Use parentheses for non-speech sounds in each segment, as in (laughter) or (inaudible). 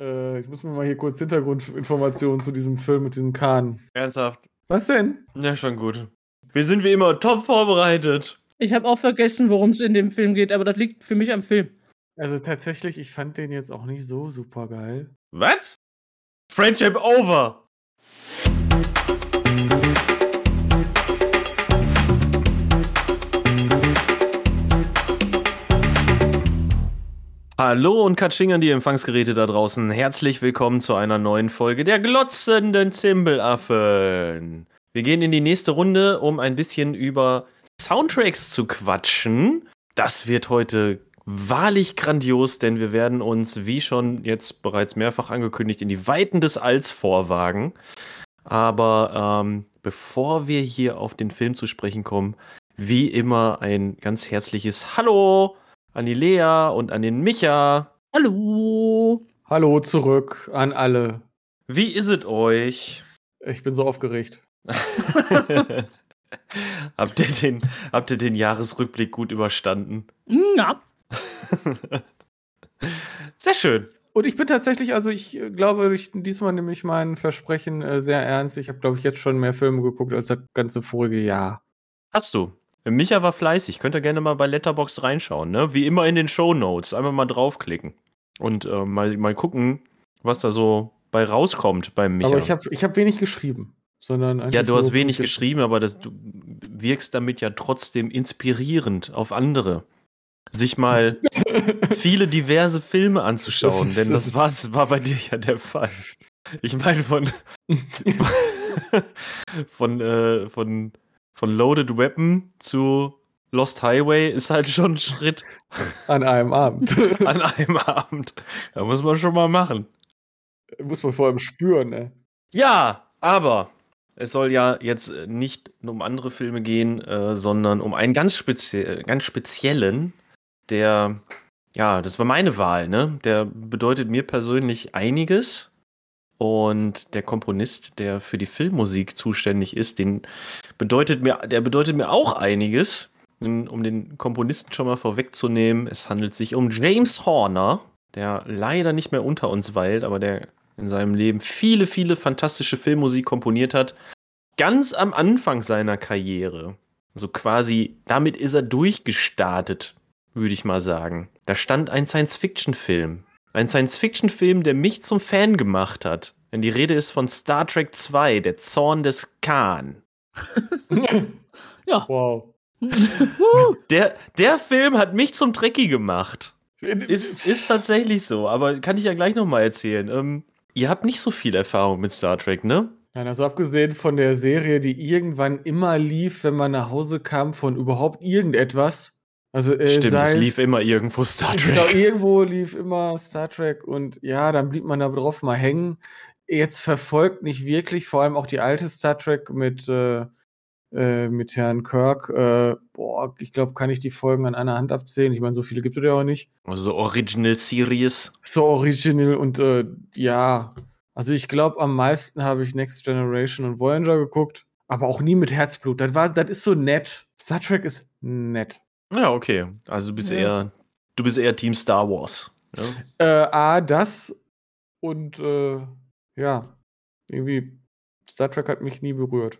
Äh, ich muss mir mal hier kurz Hintergrundinformationen zu diesem Film mit diesem Kahn. Ernsthaft? Was denn? Ja, schon gut. Wir sind wie immer top vorbereitet. Ich habe auch vergessen, worum es in dem Film geht, aber das liegt für mich am Film. Also tatsächlich, ich fand den jetzt auch nicht so super geil. Was? Friendship over! Hallo und Katsching an die Empfangsgeräte da draußen. Herzlich willkommen zu einer neuen Folge der glotzenden Zimbelaffen. Wir gehen in die nächste Runde, um ein bisschen über Soundtracks zu quatschen. Das wird heute wahrlich grandios, denn wir werden uns, wie schon jetzt bereits mehrfach angekündigt, in die Weiten des Alls vorwagen. Aber ähm, bevor wir hier auf den Film zu sprechen kommen, wie immer ein ganz herzliches Hallo an die Lea und an den Micha. Hallo. Hallo zurück an alle. Wie ist es euch? Ich bin so aufgeregt. (laughs) habt, ihr den, habt ihr den Jahresrückblick gut überstanden? Ja. (laughs) Sehr schön. Und ich bin tatsächlich, also ich äh, glaube, ich diesmal nehme ich mein Versprechen äh, sehr ernst. Ich habe, glaube ich, jetzt schon mehr Filme geguckt als das ganze vorige Jahr. Hast du? Micha war fleißig. Könnt ihr gerne mal bei Letterboxd reinschauen, ne? Wie immer in den Show Notes. Einmal mal draufklicken. Und äh, mal, mal gucken, was da so bei rauskommt beim Micha. Aber ich habe ich hab wenig geschrieben. Sondern ja, du hast wenig geschrieben, aber das, du wirkst damit ja trotzdem inspirierend auf andere. Sich mal (laughs) viele diverse Filme anzuschauen, das ist, denn das, das war bei dir ja der Fall. Ich meine, von, (laughs) (laughs) von, äh, von von Loaded Weapon zu Lost Highway ist halt schon ein Schritt. An einem Abend. (laughs) An einem Abend. Da muss man schon mal machen. Muss man vor allem spüren, ne? Ja, aber es soll ja jetzt nicht um andere Filme gehen, äh, sondern um einen ganz, spezie ganz speziellen, der, ja, das war meine Wahl, ne? Der bedeutet mir persönlich einiges. Und der Komponist, der für die Filmmusik zuständig ist, den bedeutet mir, der bedeutet mir auch einiges. Um den Komponisten schon mal vorwegzunehmen, es handelt sich um James Horner, der leider nicht mehr unter uns weilt, aber der in seinem Leben viele, viele fantastische Filmmusik komponiert hat. Ganz am Anfang seiner Karriere. Also quasi, damit ist er durchgestartet, würde ich mal sagen. Da stand ein Science-Fiction-Film ein Science-Fiction-Film, der mich zum Fan gemacht hat. Denn die Rede ist von Star Trek 2, der Zorn des Khan. ja. Wow. der, der Film hat mich zum Trekkie gemacht. Ist, ist tatsächlich so, aber kann ich ja gleich nochmal erzählen. Ähm, ihr habt nicht so viel Erfahrung mit Star Trek, ne? Nein, also abgesehen von der Serie, die irgendwann immer lief, wenn man nach Hause kam von überhaupt irgendetwas, also, äh, Stimmt, es lief immer irgendwo Star Trek. Genau, irgendwo lief immer Star Trek und ja, dann blieb man da drauf mal hängen. Jetzt verfolgt nicht wirklich, vor allem auch die alte Star Trek mit, äh, äh, mit Herrn Kirk. Äh, boah, ich glaube, kann ich die Folgen an einer Hand abzählen. Ich meine, so viele gibt es ja auch nicht. Also so Original Series. So Original und äh, ja, also ich glaube, am meisten habe ich Next Generation und Voyager geguckt, aber auch nie mit Herzblut. Das, war, das ist so nett. Star Trek ist nett. Ja, okay. Also du bist ja. eher, du bist eher Team Star Wars. Ja? Äh, A, das und äh, ja, irgendwie Star Trek hat mich nie berührt.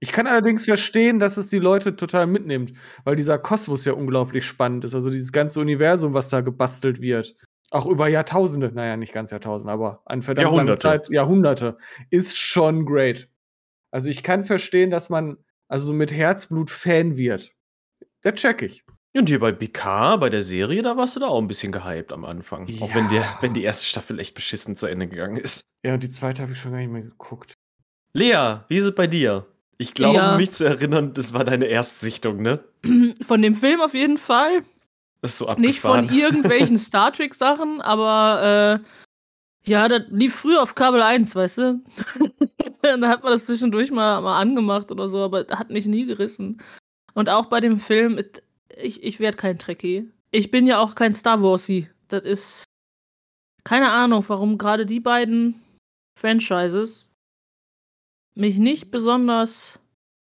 Ich kann allerdings verstehen, dass es die Leute total mitnimmt, weil dieser Kosmos ja unglaublich spannend ist. Also dieses ganze Universum, was da gebastelt wird. Auch über Jahrtausende, naja, nicht ganz Jahrtausende, aber an verdammt lange Zeit, Jahrhunderte, ist schon great. Also ich kann verstehen, dass man also mit Herzblut Fan wird. Der check ich. Und hier bei Picard, bei der Serie, da warst du da auch ein bisschen gehypt am Anfang. Ja. Auch wenn, der, wenn die erste Staffel echt beschissen zu Ende gegangen ist. Ja, und die zweite habe ich schon gar nicht mehr geguckt. Lea, wie ist es bei dir? Ich glaube, ja. mich zu erinnern, das war deine Erstsichtung, ne? (clears throat) Von dem Film auf jeden Fall. Das ist so abgefahren. Nicht von irgendwelchen (laughs) Star Trek-Sachen, aber äh, ja, das lief früher auf Kabel 1, weißt du? (laughs) da hat man das zwischendurch mal, mal angemacht oder so, aber hat mich nie gerissen. Und auch bei dem Film, ich, ich werde kein Trekkie. Ich bin ja auch kein Star Warsy. Das ist keine Ahnung, warum gerade die beiden Franchises mich nicht besonders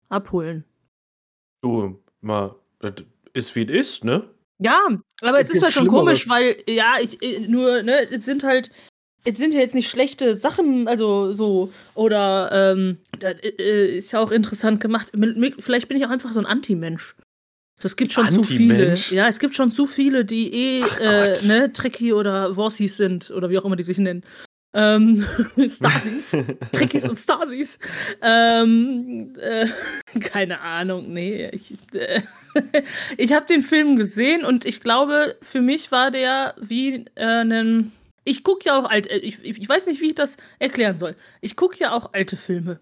abholen. Du, mal, das ist wie es ist, ne? Ja, aber es, es ist halt schon komisch, weil, ja, ich, nur, ne, es sind halt es sind ja jetzt nicht schlechte Sachen, also so, oder ähm, das, äh, ist ja auch interessant gemacht. Vielleicht bin ich auch einfach so ein Anti-Mensch. Es gibt schon zu viele. Ja, es gibt schon zu viele, die eh äh, ne, Trekkie oder Worsies sind oder wie auch immer die sich nennen. Ähm, (laughs) Stasis. (laughs) Trekkies und Stasis. Ähm, äh, (laughs) keine Ahnung, nee. Ich, äh, ich habe den Film gesehen und ich glaube, für mich war der wie äh, ein. Ich gucke ja auch alte. Ich, ich weiß nicht, wie ich das erklären soll. Ich gucke ja auch alte Filme.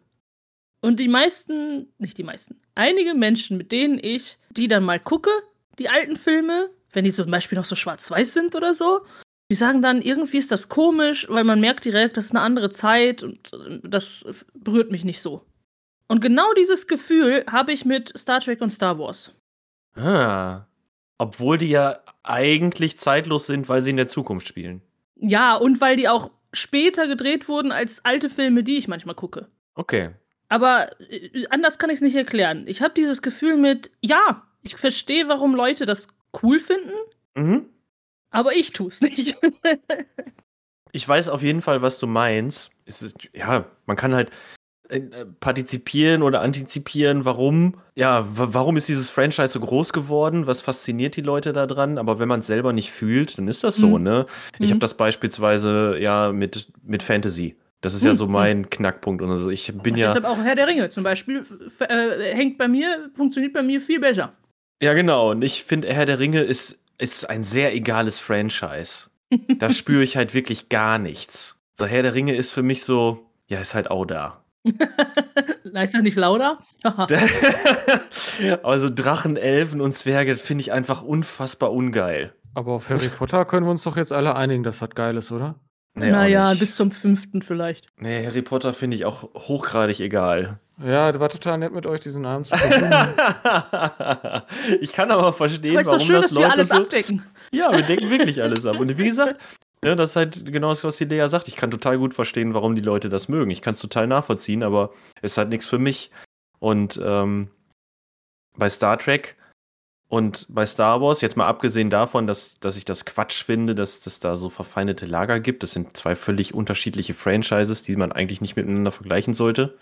Und die meisten, nicht die meisten, einige Menschen, mit denen ich die dann mal gucke, die alten Filme, wenn die zum Beispiel noch so schwarz-weiß sind oder so, die sagen dann, irgendwie ist das komisch, weil man merkt direkt, das ist eine andere Zeit und äh, das berührt mich nicht so. Und genau dieses Gefühl habe ich mit Star Trek und Star Wars. Ah. Obwohl die ja eigentlich zeitlos sind, weil sie in der Zukunft spielen. Ja, und weil die auch später gedreht wurden als alte Filme, die ich manchmal gucke. Okay. Aber äh, anders kann ich es nicht erklären. Ich habe dieses Gefühl mit, ja, ich verstehe, warum Leute das cool finden, mhm. aber ich tue es nicht. (laughs) ich weiß auf jeden Fall, was du meinst. Ist, ja, man kann halt partizipieren oder antizipieren, warum, ja, warum ist dieses Franchise so groß geworden? Was fasziniert die Leute daran? Aber wenn man es selber nicht fühlt, dann ist das so, mhm. ne? Ich mhm. habe das beispielsweise ja mit, mit Fantasy. Das ist hm, ja so hm. mein hm. Knackpunkt und so. Ich bin ja. Deshalb auch Herr der Ringe zum Beispiel äh, hängt bei mir, funktioniert bei mir viel besser. Ja, genau. Und ich finde, Herr der Ringe ist, ist ein sehr egales Franchise. da (laughs) spüre ich halt wirklich gar nichts. So, Herr der Ringe ist für mich so, ja, ist halt auch da. (laughs) ist das nicht lauter? (laughs) also Drachen, Elfen und Zwerge finde ich einfach unfassbar ungeil. Aber auf Harry Potter können wir uns doch jetzt alle einigen, dass das geil ist, oder? Nee, naja, bis zum fünften vielleicht. Nee, Harry Potter finde ich auch hochgradig egal. Ja, das war total nett mit euch, diesen Abend zu (laughs) Ich kann aber verstehen, aber ist warum doch schön, das dass Leute wir alles so abdecken. Ja, wir decken wirklich alles ab. Und wie gesagt, ja, das ist halt genau das, was die Lea sagt. Ich kann total gut verstehen, warum die Leute das mögen. Ich kann es total nachvollziehen, aber es ist halt nichts für mich. Und ähm, bei Star Trek und bei Star Wars, jetzt mal abgesehen davon, dass, dass ich das Quatsch finde, dass es da so verfeindete Lager gibt, das sind zwei völlig unterschiedliche Franchises, die man eigentlich nicht miteinander vergleichen sollte,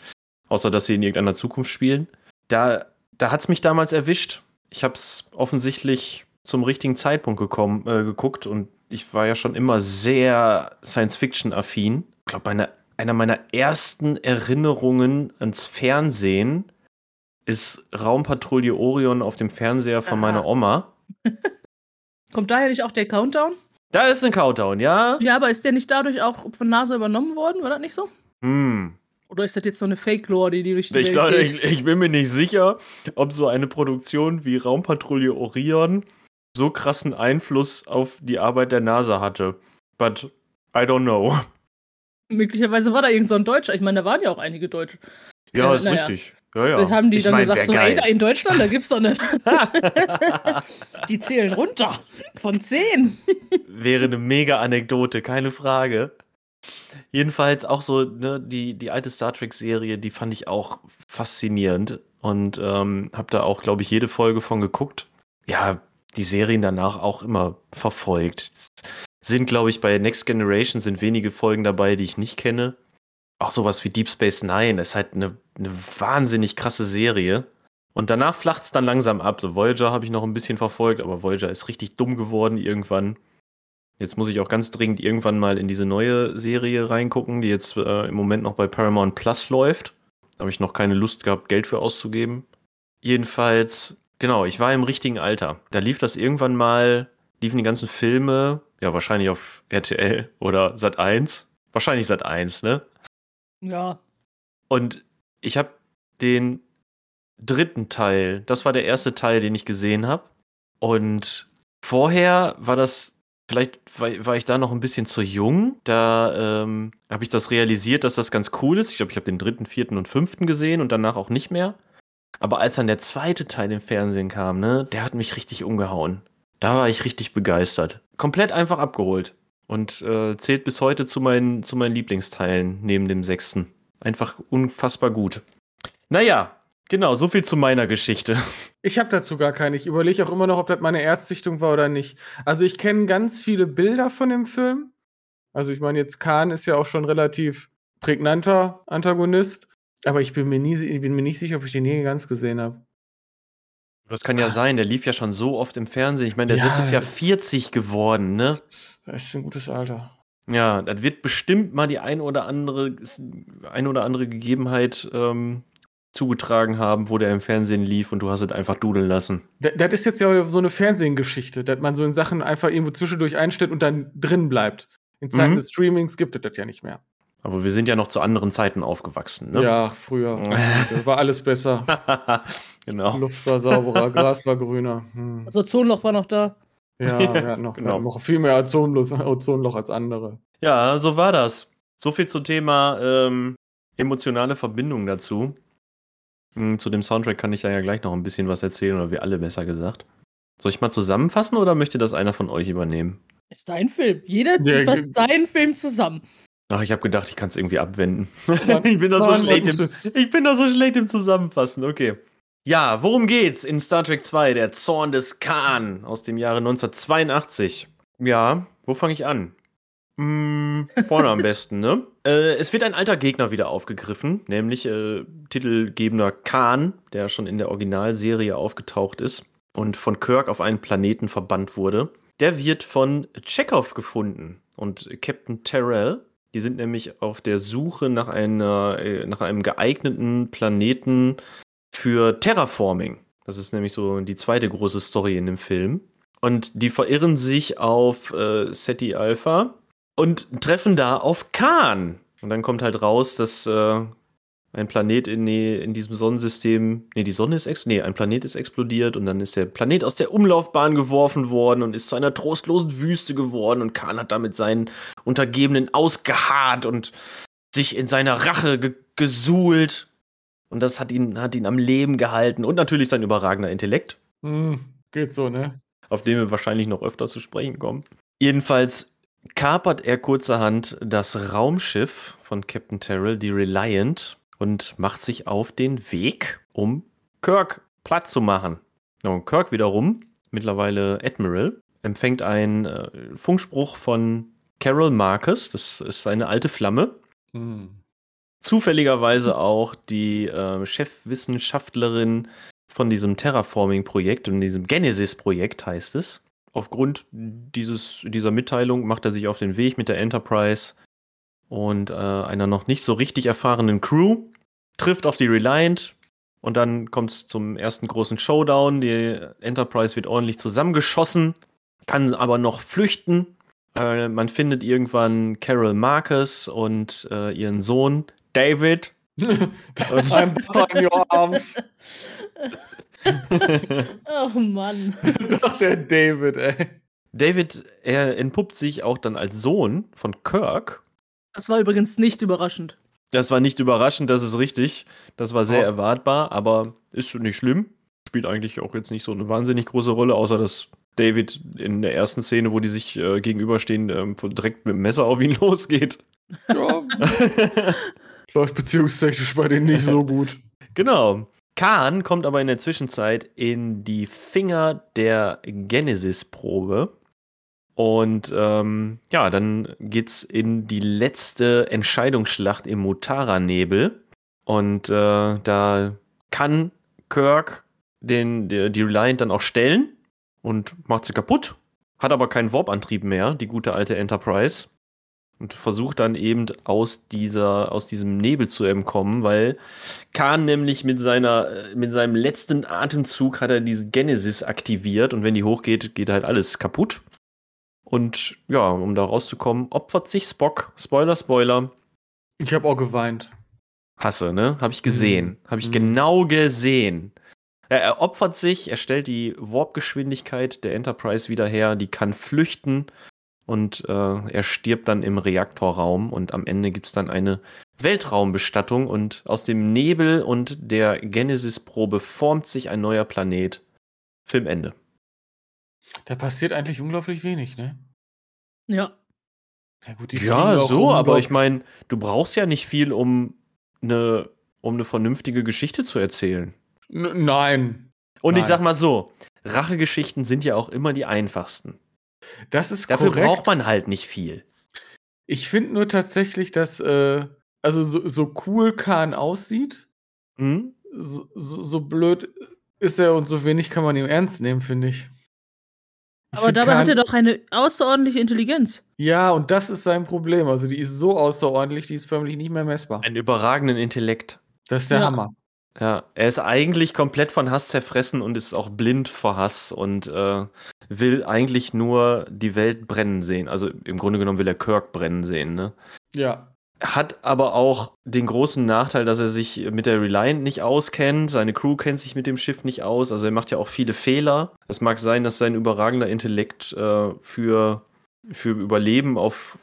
außer dass sie in irgendeiner Zukunft spielen. Da, da hat es mich damals erwischt. Ich habe es offensichtlich zum richtigen Zeitpunkt gekommen, äh, geguckt und ich war ja schon immer sehr Science-Fiction-affin. Ich glaube, eine, einer meiner ersten Erinnerungen ans Fernsehen ist Raumpatrouille Orion auf dem Fernseher von Aha. meiner Oma. (laughs) Kommt daher nicht auch der Countdown? Da ist ein Countdown, ja. Ja, aber ist der nicht dadurch auch von NASA übernommen worden? War das nicht so? Hm. Oder ist das jetzt so eine Fake-Lore, die, die durch die ich Welt glaube, ich, ich, bin mir nicht sicher, ob so eine Produktion wie Raumpatrouille Orion so krassen Einfluss auf die Arbeit der NASA hatte. But I don't know. Möglicherweise war da irgend so ein Deutscher. Ich meine, da waren ja auch einige Deutsche. Ja, äh, ist naja. richtig. Ja, ja. Dann haben die ich dann mein, gesagt, so, ey, da in Deutschland, da gibt's doch eine. (laughs) die zählen runter. Von zehn. Wäre eine mega Anekdote, keine Frage. Jedenfalls auch so, ne, die, die alte Star Trek-Serie, die fand ich auch faszinierend. Und ähm, habe da auch, glaube ich, jede Folge von geguckt. Ja, die Serien danach auch immer verfolgt. Sind, glaube ich, bei Next Generation sind wenige Folgen dabei, die ich nicht kenne auch sowas wie Deep Space Nine ist halt eine, eine wahnsinnig krasse Serie. Und danach flacht es dann langsam ab. So Voyager habe ich noch ein bisschen verfolgt, aber Voyager ist richtig dumm geworden irgendwann. Jetzt muss ich auch ganz dringend irgendwann mal in diese neue Serie reingucken, die jetzt äh, im Moment noch bei Paramount Plus läuft. Da habe ich noch keine Lust gehabt, Geld für auszugeben. Jedenfalls, genau, ich war im richtigen Alter. Da lief das irgendwann mal, liefen die ganzen Filme, ja, wahrscheinlich auf RTL oder Sat 1. Wahrscheinlich Sat 1, ne? Ja. Und ich habe den dritten Teil, das war der erste Teil, den ich gesehen habe. Und vorher war das, vielleicht war, ich da noch ein bisschen zu jung. Da ähm, habe ich das realisiert, dass das ganz cool ist. Ich glaube, ich habe den dritten, vierten und fünften gesehen und danach auch nicht mehr. Aber als dann der zweite Teil im Fernsehen kam, ne, der hat mich richtig umgehauen. Da war ich richtig begeistert. Komplett einfach abgeholt. Und äh, zählt bis heute zu meinen, zu meinen Lieblingsteilen neben dem sechsten. Einfach unfassbar gut. Naja, genau, so viel zu meiner Geschichte. (laughs) Ich habe dazu gar keine. Ich überlege auch immer noch, ob das meine Erstsichtung war oder nicht. Also ich kenne ganz viele Bilder von dem Film. Also ich meine, jetzt Khan ist ja auch schon relativ prägnanter Antagonist, aber ich bin mir nie, ich bin mir nicht sicher, ob ich den je ganz gesehen habe. Das kann ja Ah. sein, der lief ja schon so oft im Fernsehen. Ich meine, der Ja, ist jetzt ja das- 40 geworden, ne? Das ist ein gutes Alter. Ja, das wird bestimmt mal die ein oder andere, ein oder andere Gegebenheit ähm, zugetragen haben, wo der im Fernsehen lief und du hast es einfach dudeln lassen. Da- Das ist jetzt ja so eine Fernsehgeschichte, dass man so in Sachen einfach irgendwo zwischendurch einstellt und dann drin bleibt. In Zeiten Mhm. des Streamings gibt es das ja nicht mehr. Aber wir sind ja noch zu anderen Zeiten aufgewachsen, ne? Ja, früher. War alles besser. (laughs) genau. Luft war sauberer, Gras war grüner. Hm. Das Ozonloch war noch da. Ja, (laughs) wir hatten noch, Genau. noch viel mehr Ozonloch, Ozonloch als andere. Ja, so war das. So viel zum Thema ähm, emotionale Verbindung dazu. Hm, Zu dem Soundtrack kann ich ja, ja gleich noch ein bisschen was erzählen, oder wir alle besser gesagt. Soll ich mal zusammenfassen oder möchte das einer von euch übernehmen? Ist dein Film. Jeder Ja, fasst seinen Film zusammen. Ach, ich habe gedacht, ich kann es irgendwie abwenden. (laughs) Ich bin da so schlecht im, ich bin da so schlecht im Zusammenfassen. Okay. Ja, worum geht's in Star Trek 2, der Zorn des Khan aus dem Jahre 1982? Ja, wo fange ich an? Hm, vorne am (laughs) besten, ne? Äh, es wird ein alter Gegner wieder aufgegriffen, nämlich äh, titelgebender Khan, der schon in der Originalserie aufgetaucht ist und von Kirk auf einen Planeten verbannt wurde. Der wird von Chekhov gefunden und Captain Terrell. Die sind nämlich auf der Suche nach, einer, äh, nach einem geeigneten Planeten für Terraforming. Das ist nämlich so die zweite große Story in dem Film. Und die verirren sich auf äh, Seti Alpha und treffen da auf Khan. Und dann kommt halt raus, dass äh, ein Planet in, in diesem Sonnensystem, nee, die Sonne ist, ex nee, ein Planet ist explodiert und dann ist der Planet aus der Umlaufbahn geworfen worden und ist zu einer trostlosen Wüste geworden und Khan hat damit seinen Untergebenen ausgeharrt und sich in seiner Rache ge gesuhlt. Und das hat ihn, hat ihn am Leben gehalten und natürlich sein überragender Intellekt Hm, geht so, ne? auf den wir wahrscheinlich noch öfter zu sprechen kommen. Jedenfalls kapert er kurzerhand das Raumschiff von Captain Terrell, die Reliant, und macht sich auf den Weg, um Kirk platt zu machen. Und Kirk wiederum, mittlerweile Admiral, empfängt einen äh, Funkspruch von Carol Marcus, das ist seine alte Flamme, Hm. zufälligerweise auch die äh, Chefwissenschaftlerin von diesem Terraforming-Projekt und diesem Genesis-Projekt heißt es. Aufgrund dieses, dieser Mitteilung macht er sich auf den Weg mit der Enterprise und äh, einer noch nicht so richtig erfahrenen Crew, trifft auf die Reliant und dann kommt es zum ersten großen Showdown. Die Enterprise wird ordentlich zusammengeschossen, kann aber noch flüchten. Äh, man findet irgendwann Carol Marcus und äh, ihren Sohn David. (laughs) I'm in your arms. (laughs) Oh Mann. (laughs) Doch, der David, ey. David, er entpuppt sich auch dann als Sohn von Kirk. Das war übrigens nicht überraschend. Das war nicht überraschend, das ist richtig. Das war sehr Oh. erwartbar, aber ist nicht schlimm. Spielt eigentlich auch jetzt nicht so eine wahnsinnig große Rolle, außer dass David in der ersten Szene, wo die sich äh, gegenüberstehen, ähm, direkt mit dem Messer auf ihn (laughs) losgeht. Ja, (laughs) läuft beziehungstechnisch bei denen nicht so gut. Genau. Khan kommt aber in der Zwischenzeit in die Finger der Genesis-Probe. Und ähm, ja, dann geht's in die letzte Entscheidungsschlacht im Mutara-Nebel. Und äh, da kann Kirk den, der, die Reliant dann auch stellen und macht sie kaputt. Hat aber keinen Warp-Antrieb mehr, die gute alte Enterprise. Und versucht dann eben aus, dieser, aus diesem Nebel zu entkommen, weil Khan nämlich mit, seiner, mit seinem letzten Atemzug hat er diese Genesis aktiviert und wenn die hochgeht, geht halt alles kaputt. Und ja, um da rauszukommen, opfert sich Spock. Spoiler, Spoiler. Ich habe auch geweint. Hasse, ne? Habe ich gesehen. Mhm. Habe ich Mhm. genau gesehen. Er, er opfert sich, er stellt die Warp-Geschwindigkeit der Enterprise wieder her, die kann flüchten und äh, er stirbt dann im Reaktorraum und am Ende gibt es dann eine Weltraumbestattung und aus dem Nebel und der Genesis-Probe formt sich ein neuer Planet. Filmende. Da passiert eigentlich unglaublich wenig, ne? Ja. Ja, gut, Ja, so, aber ich meine, du brauchst ja nicht viel, um eine, um eine vernünftige Geschichte zu erzählen. N nein. Und ich Nein. sag mal so, Rachegeschichten sind ja auch immer die einfachsten. Das ist Dafür korrekt. braucht man halt nicht viel. Ich finde nur tatsächlich, dass, äh, also so, so cool Khan aussieht, Mhm. so, so, so blöd ist er und so wenig kann man ihm ernst nehmen, finde ich. Aber dabei hat er doch eine außerordentliche Intelligenz. Ja, und das ist sein Problem. Also die ist so außerordentlich, die ist förmlich nicht mehr messbar. Einen überragenden Intellekt. Das ist der Ja. Hammer. Ja, er ist eigentlich komplett von Hass zerfressen und ist auch blind vor Hass und äh, will eigentlich nur die Welt brennen sehen. Also im Grunde genommen will er Kirk brennen sehen, ne? Ja. Hat aber auch den großen Nachteil, dass er sich mit der Reliant nicht auskennt. Seine Crew kennt sich mit dem Schiff nicht aus. Also er macht ja auch viele Fehler. Es mag sein, dass sein überragender Intellekt äh, für, für Überleben auf,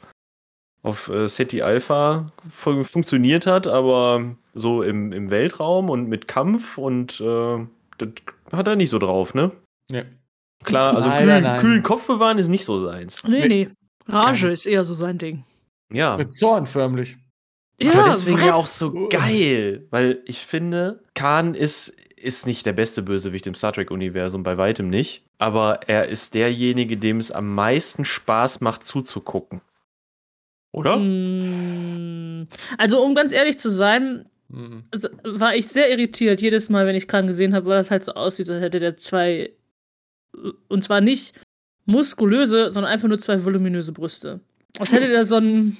auf äh, SETI Alpha fun funktioniert hat, aber so im, im Weltraum und mit Kampf und äh, das hat er nicht so drauf, ne? ja. Klar, also Nein, kühl, nein, kühlen Kopf bewahren ist nicht so seins. Nee, Nee. nee. Rage ist eher so sein Ding. Ja. Mit Zorn förmlich. aber deswegen ja was? auch so geil, weil ich finde, Khan ist, ist nicht der beste Bösewicht im Star Trek-Universum, bei weitem nicht. Aber er ist derjenige, dem es am meisten Spaß macht, zuzugucken. Oder? Mm, Also, um ganz ehrlich zu sein, Mhm. war ich sehr irritiert jedes Mal, wenn ich Kran gesehen habe, weil das halt so aussieht, als hätte der zwei. Und zwar nicht muskulöse, sondern einfach nur zwei voluminöse Brüste. Als hätte der so ein.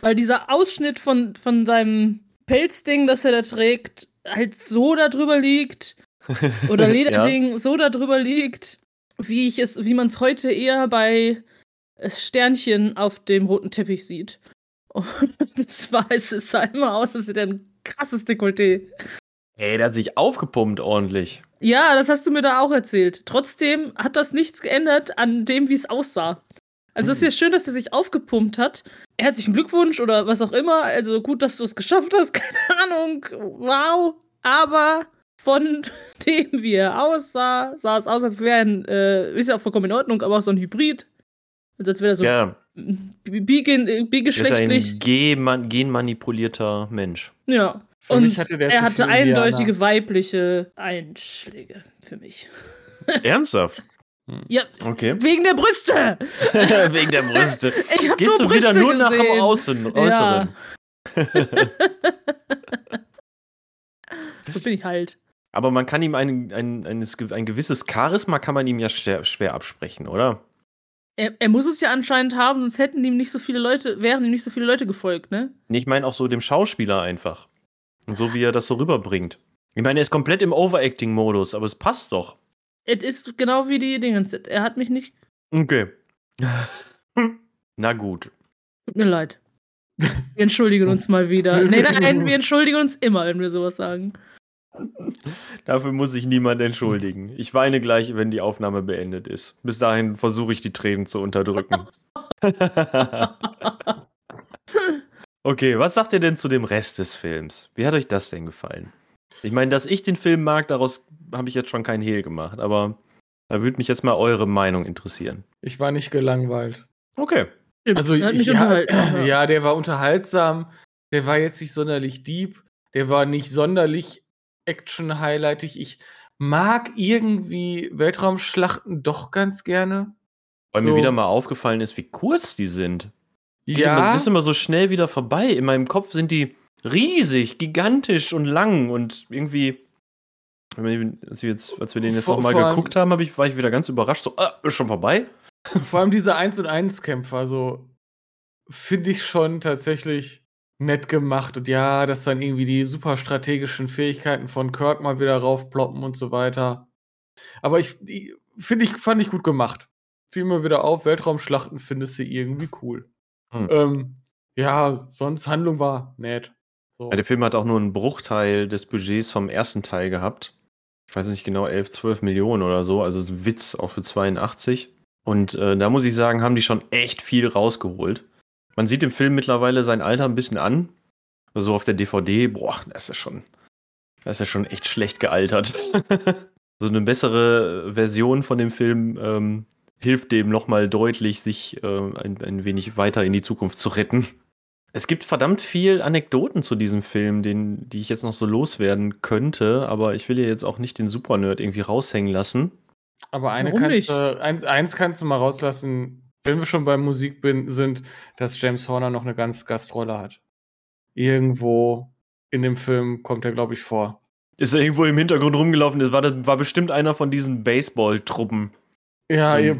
Weil dieser Ausschnitt von, von seinem Pelzding, das er da trägt, halt so da drüber liegt. (laughs) Oder Lederding so da drüber liegt, wie ich es, wie man es heute eher bei äh, Sternchen auf dem roten Teppich sieht. Und (laughs) das es sah immer aus, als hätte er ein krasses Dekolleté. Ey, der hat sich aufgepumpt ordentlich. Ja, das hast du mir da auch erzählt. Trotzdem hat das nichts geändert an dem, wie es aussah. Also es ist ja schön, dass er sich aufgepumpt hat. Herzlichen Glückwunsch oder was auch immer. Also gut, dass du es geschafft hast. (laughs) Keine Ahnung. Wow. Aber von (laughs) dem, wie er aussah, sah es aus, als wäre ein, äh, ist ja auch vollkommen in Ordnung, aber auch so ein Hybrid. Also als wäre er so ja, bi- bi- bi- er ist ein bigeschlechtlich. genmanipulierter Mensch. Ja. Für Und hatte er hatte eindeutige Indianer. weibliche Einschläge für mich. (laughs) Ernsthaft? Ja, Okay. wegen der Brüste. (laughs) Wegen der Brüste. (laughs) Ich hab Gehst nur du wieder Brüste nur nach dem. Außen, Ja. Äußeren? (laughs) So bin ich halt. Aber man kann ihm ein, ein, ein, ein gewisses Charisma kann man ihm ja schwer, schwer absprechen, oder? Er, er muss es ja anscheinend haben, sonst hätten ihm nicht so viele Leute, wären ihm nicht so viele Leute gefolgt, ne? Nee, ich meine auch so dem Schauspieler einfach. Und so wie er das so rüberbringt. Ich meine, er ist komplett im Overacting-Modus, aber es passt doch. Es ist genau wie die Dingens. Er hat mich nicht. Okay. (laughs) Na gut. Tut mir leid. Wir entschuldigen uns mal wieder. (laughs) Nee, nein, wir entschuldigen uns immer, wenn wir sowas sagen. Dafür muss sich niemand entschuldigen. Ich weine gleich, wenn die Aufnahme beendet ist. Bis dahin versuche ich die Tränen zu unterdrücken. (laughs) okay, was sagt ihr denn zu dem Rest des Films? Wie hat euch das denn gefallen? Ich meine, dass ich den Film mag, daraus habe ich jetzt schon keinen Hehl gemacht, aber da würde mich jetzt mal eure Meinung interessieren. Ich war nicht gelangweilt. Okay. Also hat mich ja, unterhalten. (clears throat) Ja. ja, der war unterhaltsam. Der war jetzt nicht sonderlich deep. Der war nicht sonderlich action-highlightig. Ich mag irgendwie Weltraumschlachten doch ganz gerne. Weil So. mir wieder mal aufgefallen ist, wie kurz die sind. Ja, Das ist immer so schnell wieder vorbei. In meinem Kopf sind die riesig, gigantisch und lang und irgendwie. Als wir, jetzt, als wir den jetzt nochmal geguckt haben, hab ich, war ich wieder ganz überrascht. So, ah, ist schon vorbei? (laughs) vor allem diese 1 und 1 Kämpfer, so finde ich schon tatsächlich nett gemacht. Und ja, dass dann irgendwie die super strategischen Fähigkeiten von Kirk mal wieder raufploppen und so weiter. Aber ich finde ich, fand ich gut gemacht. Fiel mir wieder auf, Weltraumschlachten findest du irgendwie cool. Hm. Ähm, ja, sonst Handlung war nett. So. Ja, der Film hat auch nur einen Bruchteil des Budgets vom ersten Teil gehabt. Ich weiß nicht genau, 11, 12 Millionen oder so. Also ein Witz, auch für 82. Und äh, da muss ich sagen, haben die schon echt viel rausgeholt. Man sieht im Film mittlerweile sein Alter ein bisschen an. So auf der DVD, boah, das ist schon, das ist ja schon echt schlecht gealtert. (laughs) so eine bessere Version von dem Film ähm, hilft dem nochmal deutlich, sich äh, ein, ein wenig weiter in die Zukunft zu retten. Es gibt verdammt viel Anekdoten zu diesem Film, den, die ich jetzt noch so loswerden könnte, aber ich will hier jetzt auch nicht den Supernerd irgendwie raushängen lassen. Aber eine Warum kannst du, eins, eins kannst du mal rauslassen. wenn wir schon bei Musik bin, sind, dass James Horner noch eine ganz Gastrolle hat. Irgendwo in dem Film kommt er, glaube ich, vor. Ist er irgendwo im Hintergrund rumgelaufen? Das war, das war bestimmt einer von diesen Baseball-Truppen. Ja, So,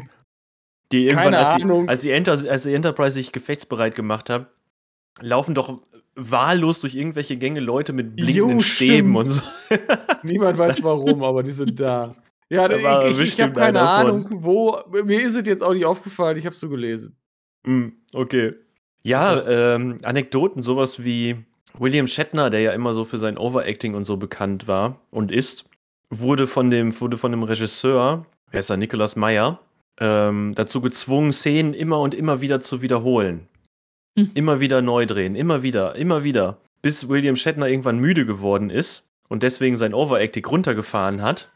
Die irgendwann, Keine als die, Ahnung. als, die Enter, als die Enterprise sich gefechtsbereit gemacht hat, laufen doch wahllos durch irgendwelche Gänge Leute mit blinkenden Jo, Stäben und so. (laughs) niemand weiß warum, aber die sind da. Ja, Da war ich, ich, habe keine Ahnung, wo. Mir ist es jetzt auch nicht aufgefallen, ich habe es so gelesen. Hm, okay. Ja, ähm, Anekdoten, sowas wie William Shatner, der ja immer so für sein Overacting und so bekannt war und ist, wurde von dem, wurde von dem Regisseur, wer ist da, Nicholas Meyer, ähm, dazu gezwungen, Szenen immer und immer wieder zu wiederholen. Hm. Immer wieder neu drehen, immer wieder, immer wieder. Bis William Shatner irgendwann müde geworden ist und deswegen sein Overacting runtergefahren hat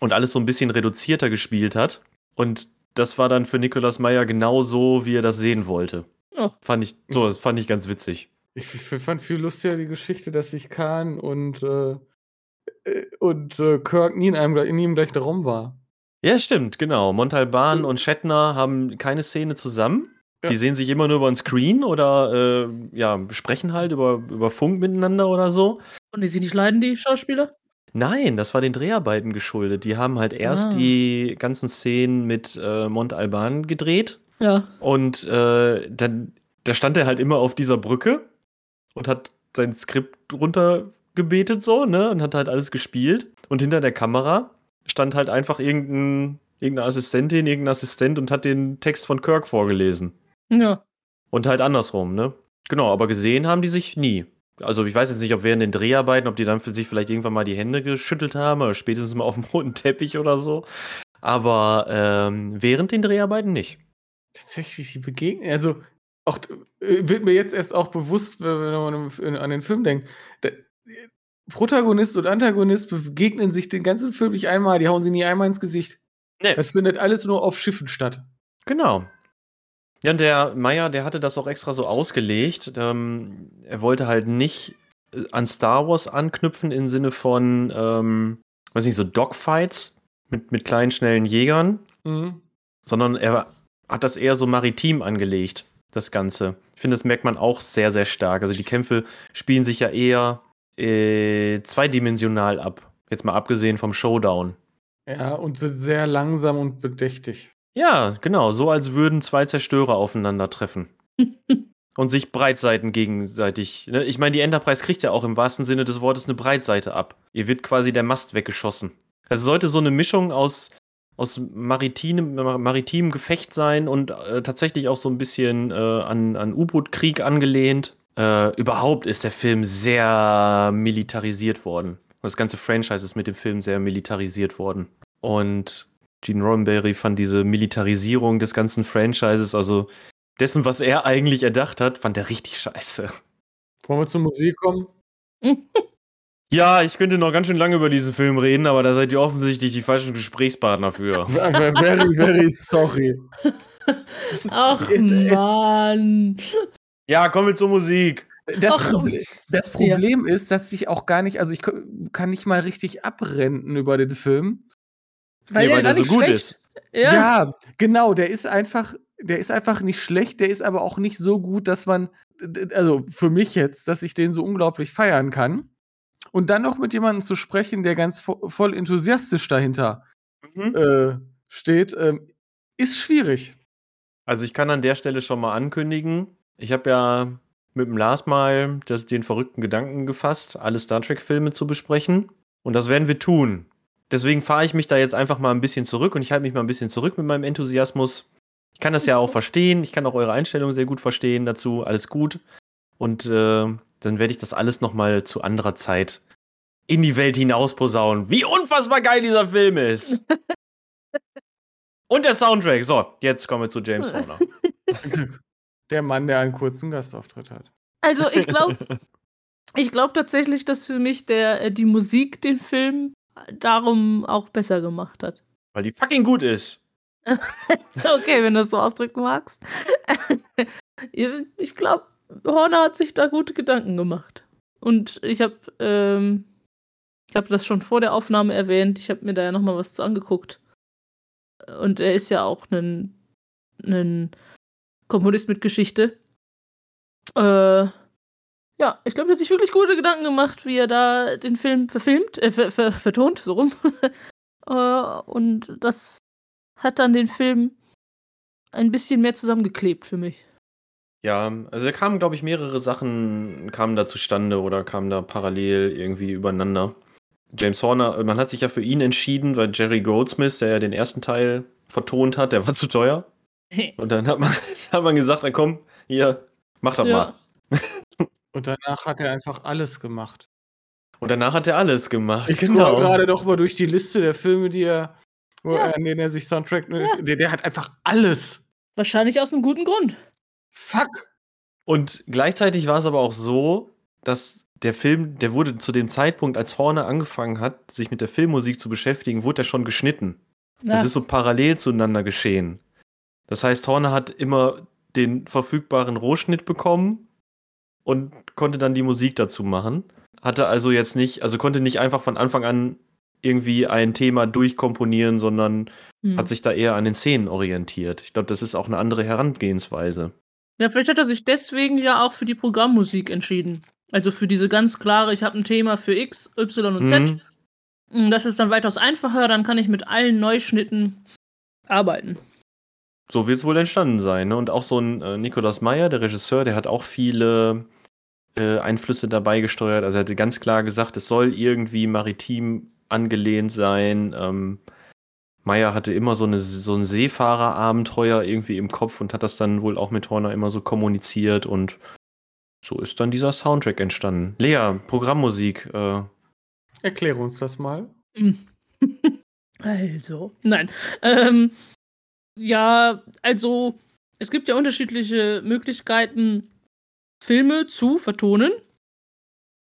und alles so ein bisschen reduzierter gespielt hat. Und das war dann für Nicolas Meyer genau so, wie er das sehen wollte. Oh. Fand ich, so, das fand ich ganz witzig. Ich fand viel lustiger die Geschichte, dass sich Khan und, äh, äh, und äh, Kirk nie in, einem, in ihm gleichen Raum war. Ja, stimmt, genau. Montalban und Shatner haben keine Szene zusammen. Ja. Die sehen sich immer nur über den Screen oder äh, ja, sprechen halt über, über Funk miteinander oder so. Und die sie nicht leiden, die Schauspieler? Nein, das war den Dreharbeiten geschuldet. Die haben halt erst Ah. die ganzen Szenen mit äh, Montalban gedreht Ja. Und äh, dann da stand er halt immer auf dieser Brücke und hat sein Skript runtergebetet so, ne? Und hat halt alles gespielt. Und hinter der Kamera stand halt einfach irgendein, irgendeine Assistentin, irgendein Assistent und hat den Text von Kirk vorgelesen. Ja. Und halt andersrum, ne? Genau, aber gesehen haben die sich nie. Also ich weiß jetzt nicht, ob während den Dreharbeiten, ob die dann für sich vielleicht irgendwann mal die Hände geschüttelt haben oder spätestens mal auf dem roten Teppich oder so. Aber ähm, während den Dreharbeiten nicht. Tatsächlich, die Begegnung, also auch äh, wird mir jetzt erst auch bewusst, wenn man an den Film denkt. Der, Protagonist und Antagonist begegnen sich den ganzen Film nicht einmal, die hauen sie nie einmal ins Gesicht. Nee. Das findet alles nur auf Schiffen statt. Genau. Ja, und der Meyer, der hatte das auch extra so ausgelegt. Ähm, er wollte halt nicht äh, an Star Wars anknüpfen im Sinne von, ähm, weiß nicht, so Dogfights mit, mit kleinen, schnellen Jägern, Mhm. sondern er hat das eher so maritim angelegt, das Ganze. Ich finde, das merkt man auch sehr, sehr stark. Also die Kämpfe spielen sich ja eher äh, zweidimensional ab. Jetzt mal abgesehen vom Showdown. Ja, und sind sehr langsam und bedächtig. Ja, genau, so als würden zwei Zerstörer aufeinandertreffen. (laughs) und sich Breitseiten gegenseitig. Ne? Ich meine, die Enterprise kriegt ja auch im wahrsten Sinne des Wortes eine Breitseite ab. Ihr wird quasi der Mast weggeschossen. Also sollte so eine Mischung aus, aus maritinem, maritimem Gefecht sein und äh, tatsächlich auch so ein bisschen äh, an, an U-Boot-Krieg angelehnt. Äh, überhaupt ist der Film sehr militarisiert worden. Das ganze Franchise ist mit dem Film sehr militarisiert worden. Und Gene Roddenberry fand diese Militarisierung des ganzen Franchises, also dessen, was er eigentlich erdacht hat, fand er richtig scheiße. Wollen wir zur Musik kommen? (laughs) Ja, ich könnte noch ganz schön lange über diesen Film reden, aber da seid ihr offensichtlich die falschen Gesprächspartner für. (laughs) very, very sorry. Ist- Ach, Mann. Ja, kommen wir zur Musik. Das, Ach, Proble das Problem ist, dass ich auch gar nicht, also ich kann nicht mal richtig abrenten über den Film. Weil Nee, der gar nicht schlecht. ist. Ja. Ja. genau, der ist einfach, der ist einfach nicht schlecht, der ist aber auch nicht so gut, dass man, also für mich jetzt, dass ich den so unglaublich feiern kann. Und dann noch mit jemandem zu sprechen, der ganz vo voll enthusiastisch dahinter Mhm. äh, steht, ähm, ist schwierig. Also ich kann an der Stelle schon mal ankündigen, ich habe ja mit dem Lars mal das, den verrückten Gedanken gefasst, alle Star Trek-Filme zu besprechen. Und das werden wir tun. Deswegen fahre ich mich da jetzt einfach mal ein bisschen zurück und ich halte mich mal ein bisschen zurück mit meinem Enthusiasmus. Ich kann das ja auch verstehen, ich kann auch eure Einstellung sehr gut verstehen dazu, alles gut. Und äh, dann werde ich das alles noch mal zu anderer Zeit in die Welt hinaus posaunen. Wie unfassbar geil dieser Film ist! Und der Soundtrack. So, jetzt kommen wir zu James Horner. (laughs) Der Mann, der einen kurzen Gastauftritt hat. Also ich glaube, (laughs) ich glaube tatsächlich, dass für mich der äh, die Musik den Film darum auch besser gemacht hat. Weil die fucking gut ist. (laughs) Okay, wenn du das so ausdrücken magst. (laughs) ich glaube, Horner hat sich da gute Gedanken gemacht. Und ich habe ähm, ich habe das schon vor der Aufnahme erwähnt. Ich habe mir da ja noch mal was zu angeguckt. Und er ist ja auch ein ein Komponist mit Geschichte. Äh, ja, ich glaube, er hat sich wirklich gute Gedanken gemacht, wie er da den Film verfilmt, äh, ver ver vertont, so rum. (laughs) äh, und das hat dann den Film ein bisschen mehr zusammengeklebt für mich. Ja, also da kamen, glaube ich, mehrere Sachen kamen da zustande oder kamen da parallel irgendwie übereinander. James Horner, man hat sich ja für ihn entschieden, weil Jerry Goldsmith, der ja den ersten Teil vertont hat, der war zu teuer. (laughs) Und dann hat man, (laughs) hat man gesagt, na komm, hier, mach das Ja. mal. Und danach hat er einfach alles gemacht. Und danach hat er alles gemacht. Ich scroll gerade noch mal durch die Liste der Filme, die er, wo Ja. er, an denen er sich Soundtrack, der, der hat einfach alles. Wahrscheinlich aus einem guten Grund. Fuck. Und gleichzeitig war es aber auch so, dass der Film, der wurde zu dem Zeitpunkt, als Horner angefangen hat, sich mit der Filmmusik zu beschäftigen, wurde er schon geschnitten. Ja. Das ist so parallel zueinander geschehen. Das heißt, Horner hat immer den verfügbaren Rohschnitt bekommen und konnte dann die Musik dazu machen. Hatte also jetzt nicht, also konnte nicht einfach von Anfang an irgendwie ein Thema durchkomponieren, sondern Hm. hat sich da eher an den Szenen orientiert. Ich glaube, das ist auch eine andere Herangehensweise. Ja, vielleicht hat er sich deswegen ja auch für die Programmmusik entschieden. Also für diese ganz klare, ich habe ein Thema für X, Y und Z. Mhm. Und Das ist dann weitaus einfacher, dann kann ich mit allen Neuschnitten arbeiten. So wird es wohl entstanden sein. Ne? Und auch so ein äh, Nikolaus Meyer, der Regisseur, der hat auch viele äh, Einflüsse dabei gesteuert. Also er hatte ganz klar gesagt, es soll irgendwie maritim angelehnt sein. Ähm, Meyer hatte immer so, eine, so ein Seefahrerabenteuer irgendwie im Kopf und hat das dann wohl auch mit Horner immer so kommuniziert und so ist dann dieser Soundtrack entstanden. Lea, Programmmusik. Äh, Erkläre uns das mal. (laughs) Also, nein. Ähm, ja, also, es gibt ja unterschiedliche Möglichkeiten, Filme zu vertonen.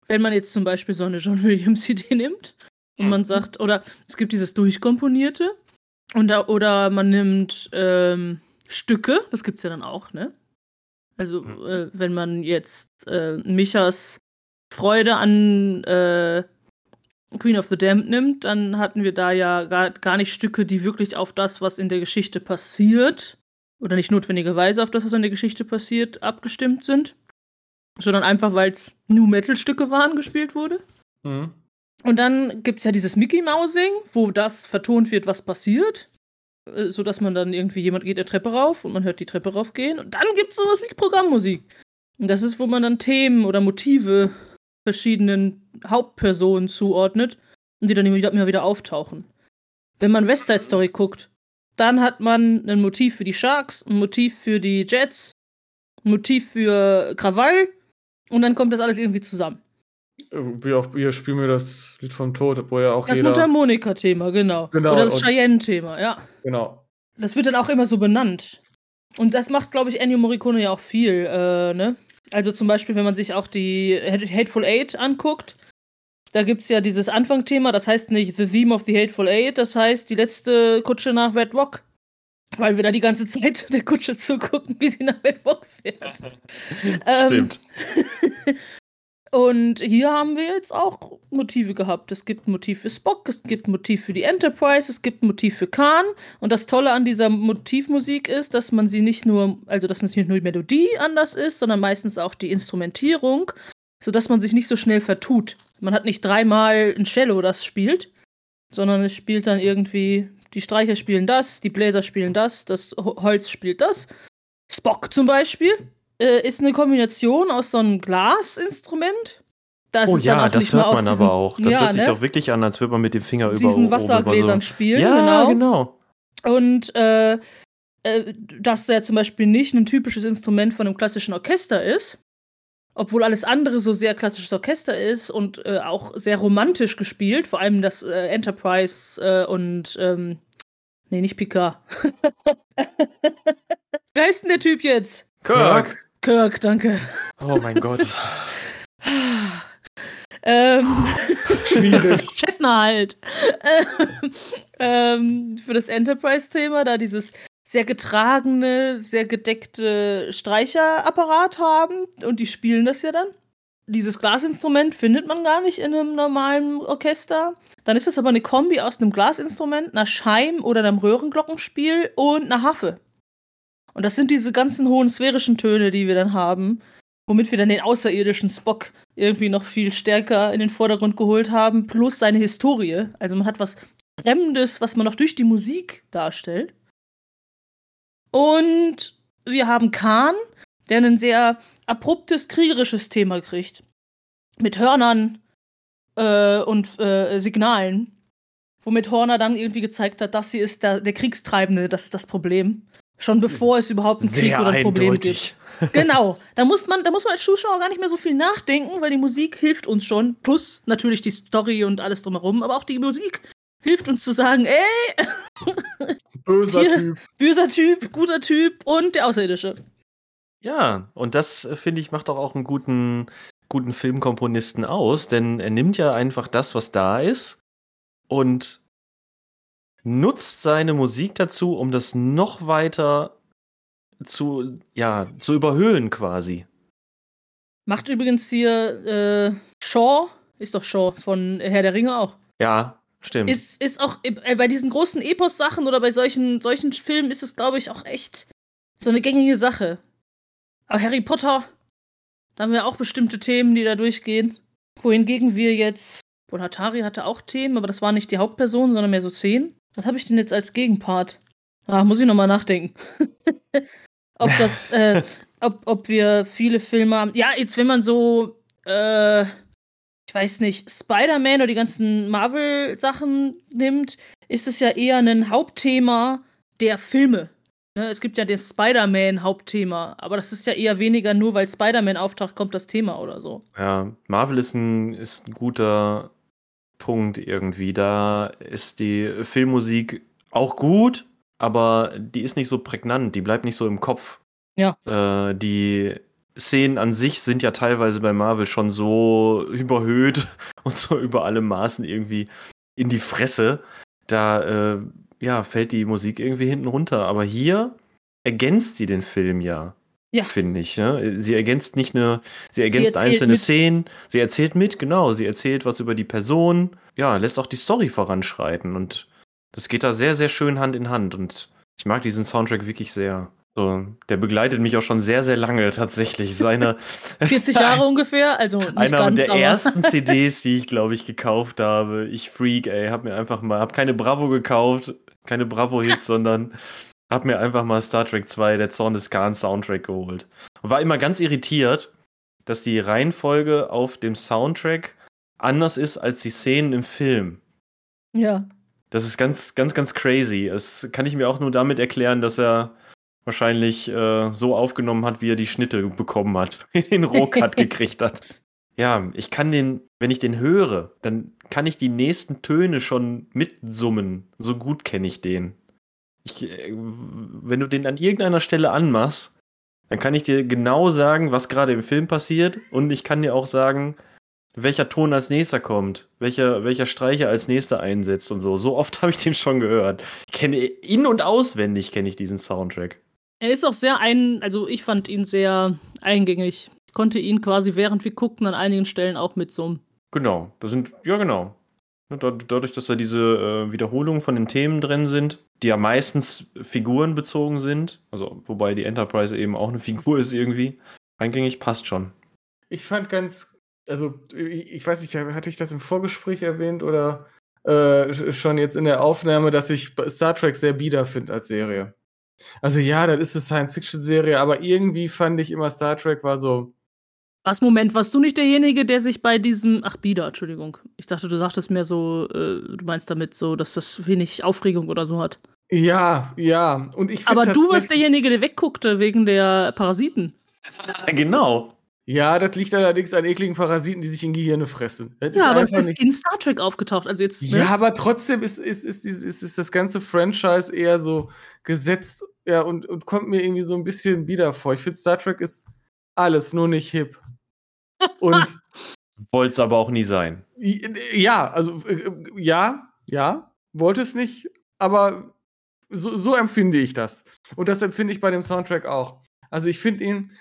Wenn man jetzt zum Beispiel so eine John Williams-Idee nimmt und man sagt, oder es gibt dieses Durchkomponierte und da, oder man nimmt ähm, Stücke, das gibt's ja dann auch, ne? Also, Mhm. äh, wenn man jetzt äh, Michas Freude an äh, Queen of the Damned nimmt, dann hatten wir da ja gar, gar nicht Stücke, die wirklich auf das, was in der Geschichte passiert, oder nicht notwendigerweise auf das, was in der Geschichte passiert, abgestimmt sind, sondern einfach, weil es New Metal-Stücke waren, gespielt wurde. Mhm. Und dann gibt es ja dieses Mickey Mousing, wo das vertont wird, was passiert. äh, Sodass man dann irgendwie, jemand geht der Treppe rauf und man hört die Treppe raufgehen. Und dann gibt es sowas wie Programmmusik. Und das ist, wo man dann Themen oder Motive verschiedenen Hauptpersonen zuordnet und die dann immer wieder, auftauchen. Wenn man West Side Story guckt, dann hat man ein Motiv für die Sharks, ein Motiv für die Jets, ein Motiv für Krawall und dann kommt das alles irgendwie zusammen. Äh, Wie auch hier spielen wir das Lied vom Tod, wo ja auch Das jeder. Mundharmonika-Thema, genau. Genau, Oder das Cheyenne-Thema, ja. Genau. Das wird dann auch immer so benannt. Und das macht, glaube ich, Ennio Morricone ja auch viel, äh, ne? Also zum Beispiel, wenn man sich auch die Hate- Hateful Eight anguckt, da gibt es ja dieses Anfangsthema, das heißt nicht The Theme of the Hateful Eight, das heißt die letzte Kutsche nach Red Rock. Weil wir da die ganze Zeit (laughs) der Kutsche zugucken, wie sie nach Red Rock fährt. (laughs) Ähm, Stimmt. (laughs) Und hier haben wir jetzt auch Motive gehabt. Es gibt ein Motiv für Spock, es gibt ein Motiv für die Enterprise, es gibt ein Motiv für Khan. Und das Tolle an dieser Motivmusik ist, dass man sie nicht nur, also dass es nicht nur die Melodie anders ist, sondern meistens auch die Instrumentierung, sodass man sich nicht so schnell vertut. Man hat nicht dreimal ein Cello, das spielt, sondern es spielt dann irgendwie, die Streicher spielen das, die Bläser spielen das, das Ho- Holz spielt das. Spock zum Beispiel äh, ist eine Kombination aus so einem Glasinstrument. Da ist Oh ja, auch das hört man diesem- aber auch. Das ja, hört sich ne? auch wirklich an, als würde man mit dem Finger über diesen Wassergläsern so spielen. Ja, genau. genau. Und äh, äh, dass ja zum Beispiel nicht ein typisches Instrument von einem klassischen Orchester ist, obwohl alles andere so sehr klassisches Orchester ist und äh, auch sehr romantisch gespielt, vor allem das äh, Enterprise äh, und ähm, nee, nicht Picard. (laughs) Wie heißt denn der Typ jetzt? Kirk. Kirk, danke. Oh mein Gott. Ähm, Schwierig. (laughs) Shatner halt. ähm, für das Enterprise-Thema, da dieses sehr getragene, sehr gedeckte Streicherapparat haben und die spielen das ja dann. Dieses Glasinstrument findet man gar nicht in einem normalen Orchester. Dann ist es aber eine Kombi aus einem Glasinstrument, einer Scheim- oder einem Röhrenglockenspiel und einer Harfe. Und das sind diese ganzen hohen sphärischen Töne, die wir dann haben, womit wir dann den außerirdischen Spock irgendwie noch viel stärker in den Vordergrund geholt haben, plus seine Historie. Also man hat was Fremdes, was man noch durch die Musik darstellt. Und wir haben Khan, der ein sehr abruptes kriegerisches Thema kriegt. Mit Hörnern äh, und äh, Signalen. Womit Horner dann irgendwie gezeigt hat, dass sie ist der, der Kriegstreibende, das ist das Problem. Schon bevor es überhaupt einen Krieg oder ein Problem eindeutig. gibt. (laughs) (laughs) Genau. Da muss, man, da muss man als Zuschauer gar nicht mehr so viel nachdenken, weil die Musik hilft uns schon. Plus natürlich die Story und alles drumherum, aber auch die Musik hilft uns zu sagen, ey, (laughs) Böser Hier. Typ. böser Typ, guter Typ und der Außerirdische. Ja, und das äh, finde ich macht doch auch einen guten, guten Filmkomponisten aus, denn er nimmt ja einfach das, was da ist und nutzt seine Musik dazu, um das noch weiter zu, ja, zu überhöhen quasi. Macht übrigens hier äh, Shaw, ist doch Shaw von Herr der Ringe auch. Ja, stimmt. Ist, ist auch äh, bei diesen großen Epos-Sachen oder bei solchen, solchen Filmen ist es, glaube ich, auch echt so eine gängige Sache. Aber Harry Potter, da haben wir auch bestimmte Themen, die da durchgehen. Wohingegen wir jetzt, wohl Hatari hatte auch Themen, aber das war nicht die Hauptperson, sondern mehr so Szenen. Was habe ich denn jetzt als Gegenpart? Ah, muss ich nochmal nachdenken. (laughs) ob das, äh, ob, ob wir viele Filme haben. Ja, jetzt, wenn man so, äh, ich weiß nicht, Spider-Man oder die ganzen Marvel-Sachen nimmt, ist es ja eher ein Hauptthema der Filme. Ne, es gibt ja das Spider-Man-Hauptthema, aber das ist ja eher weniger nur, weil Spider-Man auftaucht, kommt das Thema oder so. Ja, Marvel ist ein, ist ein guter Punkt irgendwie. Da ist die Filmmusik auch gut, aber die ist nicht so prägnant, die bleibt nicht so im Kopf. Ja. Äh, die Szenen an sich sind ja teilweise bei Marvel schon so überhöht (laughs) und so über alle Maßen irgendwie in die Fresse. Da äh, ja, fällt die Musik irgendwie hinten runter. Aber hier ergänzt sie den Film ja. Ja. Finde ich. Ne? Sie ergänzt nicht eine, sie ergänzt erzählt einzelne mit. Szenen, sie erzählt mit, genau, sie erzählt was über die Person, ja, lässt auch die Story voranschreiten und das geht da sehr, sehr schön Hand in Hand und ich mag diesen Soundtrack wirklich sehr. So, der begleitet mich auch schon sehr, sehr lange tatsächlich. Seine (laughs) 40 Jahre (laughs) ungefähr, also nicht einer ganz, der aber ersten (laughs) CDs, die ich, glaube ich, gekauft habe. Ich Freak, ey, hab mir einfach mal, hab keine Bravo gekauft, keine Bravo-Hits, sondern hab mir einfach mal Star Trek 2, der Zorn des Khan Soundtrack geholt. Und war immer ganz irritiert, dass die Reihenfolge auf dem Soundtrack anders ist als die Szenen im Film. ja. Das ist ganz, ganz, ganz crazy. Das kann ich mir auch nur damit erklären, dass er wahrscheinlich äh, so aufgenommen hat, wie er die Schnitte bekommen hat, (laughs) den Rohcut (laughs) gekriegt hat. Ja, ich kann den, wenn ich den höre, dann kann ich die nächsten Töne schon mitsummen. So gut kenne ich den. Ich, äh, wenn du den an irgendeiner Stelle anmachst, dann kann ich dir genau sagen, was gerade im Film passiert und ich kann dir auch sagen, welcher Ton als nächster kommt, welcher, welcher Streicher als nächster einsetzt und so. So oft (laughs) habe ich den schon gehört. Ich kenne in- und auswendig kenne ich diesen Soundtrack. Er ist auch sehr ein, also ich fand ihn sehr eingängig. Ich konnte ihn quasi während wir guckten an einigen Stellen auch mitsummen. Genau, da sind, ja genau. Dadurch, dass da diese äh, Wiederholungen von den Themen drin sind, die ja meistens figurenbezogen sind, also wobei die Enterprise eben auch eine Figur ist irgendwie, eingängig passt schon. Ich fand ganz, also ich, weiß nicht, hatte ich das im Vorgespräch erwähnt oder äh, sch- schon jetzt in der Aufnahme, dass ich Star Trek sehr bieder finde als Serie. Also ja, das ist eine Science-Fiction-Serie, aber irgendwie fand ich immer Star Trek war so, Was, Moment, warst du nicht derjenige, der sich bei diesem. Ach, Bieder, Entschuldigung. Ich dachte, du sagtest mehr so, äh, du meinst damit so, dass das wenig Aufregung oder so hat. ja, ja. Und ich Aber du warst derjenige, der wegguckte wegen der Parasiten. (laughs) genau. Ja, das liegt allerdings an ekligen Parasiten, die sich in Gehirne fressen. Das Ja, aber es ist nicht- in Star Trek aufgetaucht. Also jetzt. Ja, Ne? aber trotzdem ist, ist, ist, ist, ist, ist das ganze Franchise eher so gesetzt ja, und, und kommt mir irgendwie so ein bisschen bieder vor. Ich finde, Star Trek ist alles, nur nicht hip. Und (laughs) Wollte es aber auch nie sein. ja, also äh, ja, ja, wollte es nicht, aber so, so empfinde ich das. Und das empfinde ich bei dem Soundtrack auch. Also ich finde ihn,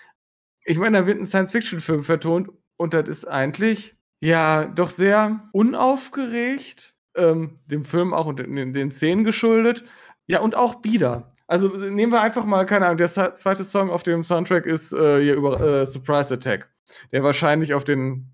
ich meine, da wird ein Science-Fiction-Film vertont und das ist eigentlich ja doch sehr unaufgeregt, ähm, dem Film auch und den, den Szenen geschuldet. Ja, und auch bieder. Also nehmen wir einfach mal, keine Ahnung, der zweite Song auf dem Soundtrack ist äh, hier über äh, Surprise Attack, der wahrscheinlich auf den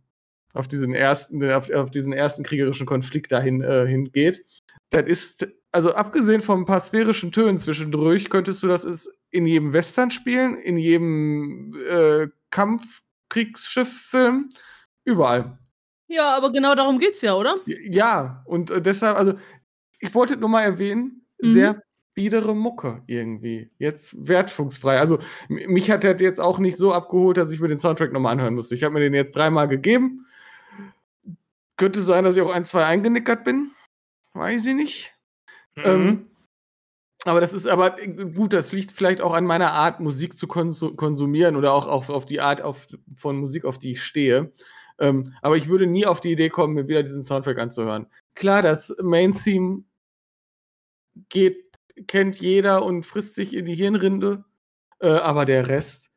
auf diesen ersten auf, auf diesen ersten kriegerischen Konflikt dahin äh, hingeht. Das ist also abgesehen von ein paar sphärischen Tönen zwischendurch, könntest du das ist in jedem Western spielen, in jedem äh, Kampfkriegsschifffilm, überall. Ja, aber genau darum geht's ja, oder? Ja, und äh, deshalb, also ich wollte nur mal erwähnen, Mhm. sehr biedere Mucke irgendwie. Jetzt wertungsfrei. Also mich hat der jetzt auch nicht so abgeholt, dass ich mir den Soundtrack nochmal anhören musste. Ich habe mir den jetzt dreimal gegeben. Könnte sein, dass ich auch ein, zwei eingenickert bin. Weiß ich nicht. Mhm. Ähm, aber das ist aber äh, gut, das liegt vielleicht auch an meiner Art, Musik zu konsu konsumieren oder auch auf, auf die Art auf, von Musik, auf die ich stehe. Ähm, aber ich würde nie auf die Idee kommen, mir wieder diesen Soundtrack anzuhören. Klar, das Main-Theme geht, kennt jeder und frisst sich in die Hirnrinde, äh, aber der Rest